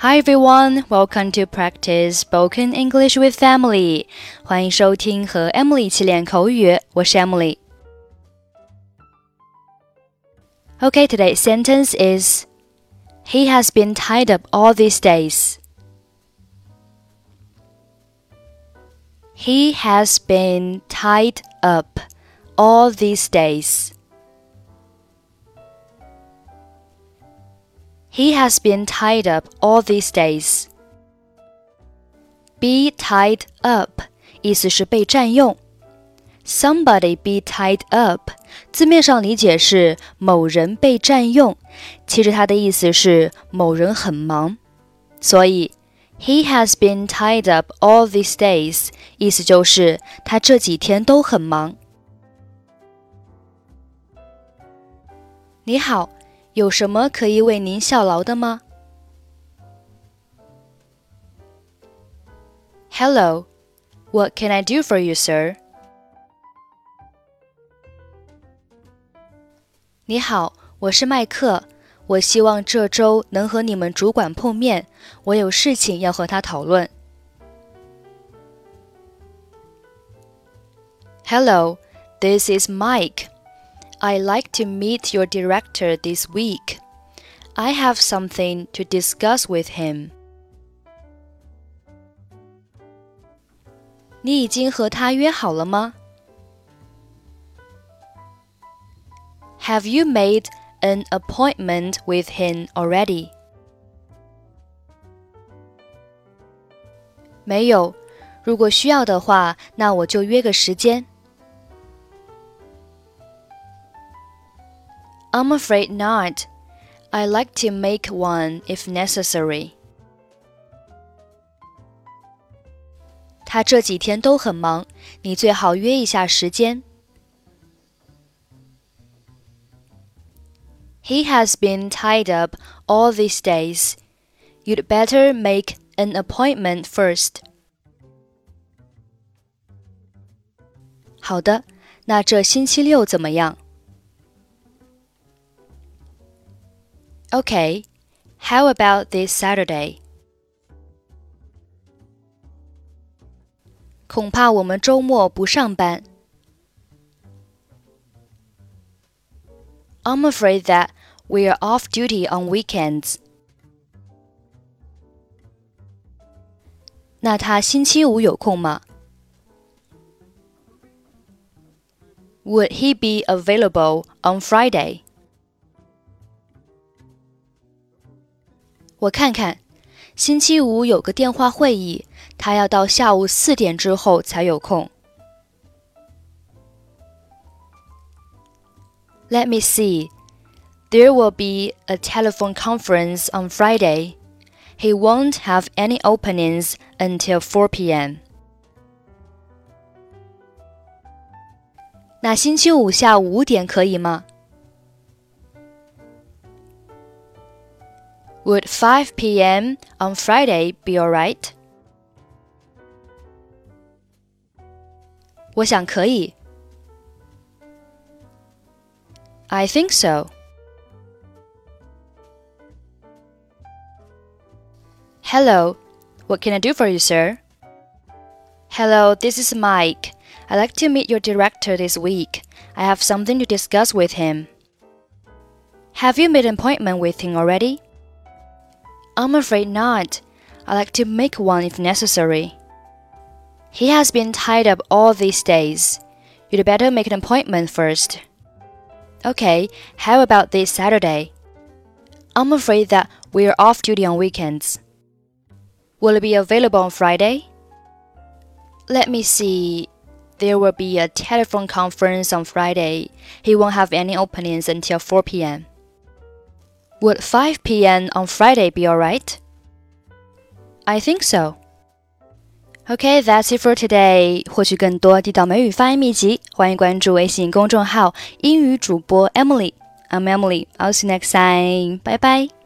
Hi everyone, welcome to practice spoken English with Emily. 欢迎收听和 Emily 一起练口语，我是 Emily。Okay, today's sentence is He has been tied up all these days. He has been tied up all these days. He has been tied up all these days. Be tied up 意思是被占用。Somebody be tied up 字面上理解是某人被占用，其实它的意思是某人很忙。所以 He has been tied up all these days 意思就是他这几天都很忙。你好。有什么可以为您效劳的吗？Hello, what can I do for you, sir? 你好，我是麦克。我希望这周能和你们主管碰面，我有事情要和他讨论。Hello, this is Mike. I'd like to meet your director this week. I have something to discuss with him. 你已经和他约好了吗？Have you made an appointment with him already? 没有，如果需要的话，那我就约个时间。 I'm afraid not. I like to make one if necessary. 他这几天都很忙，你最好约一下时间。He has been tied up all these days. You'd better make an appointment first. 好的，那这星期六怎么样 ？Okay, how about this Saturday? 恐怕我们周末不上班。I'm afraid that we are off duty on weekends. 那他星期五有空吗？Would he be available on Friday? 我看看，星期五有个电话会议，他要到下午四点之后才有空。Let me see. There will be a telephone conference on Friday. He won't have any openings until 4 p.m. 那星期五下午五点可以吗 ？Would 5 p.m. on Friday be alright? 我想可以。I think so. Hello, what can I do for you, sir? Hello, this is Mike. I'd like to meet your director this week. I have something to discuss with him. Have you made an appointment with him already? I'm afraid not. I like to make one if necessary. He has been tied up all these days. You'd better make an appointment first. Okay, how about this Saturday? I'm afraid that we're off duty on weekends. Will it be available on Friday? Let me see. There will be a telephone conference on Friday. He won't have any openings until 4 p.m. Would 5 p.m. on Friday be alright? I think so. Okay, that's it for today. 获取更多地道美语发音秘籍，欢迎关注微信公众号“英语主播 Emily”。I'm Emily. I'll see you next time. Bye bye.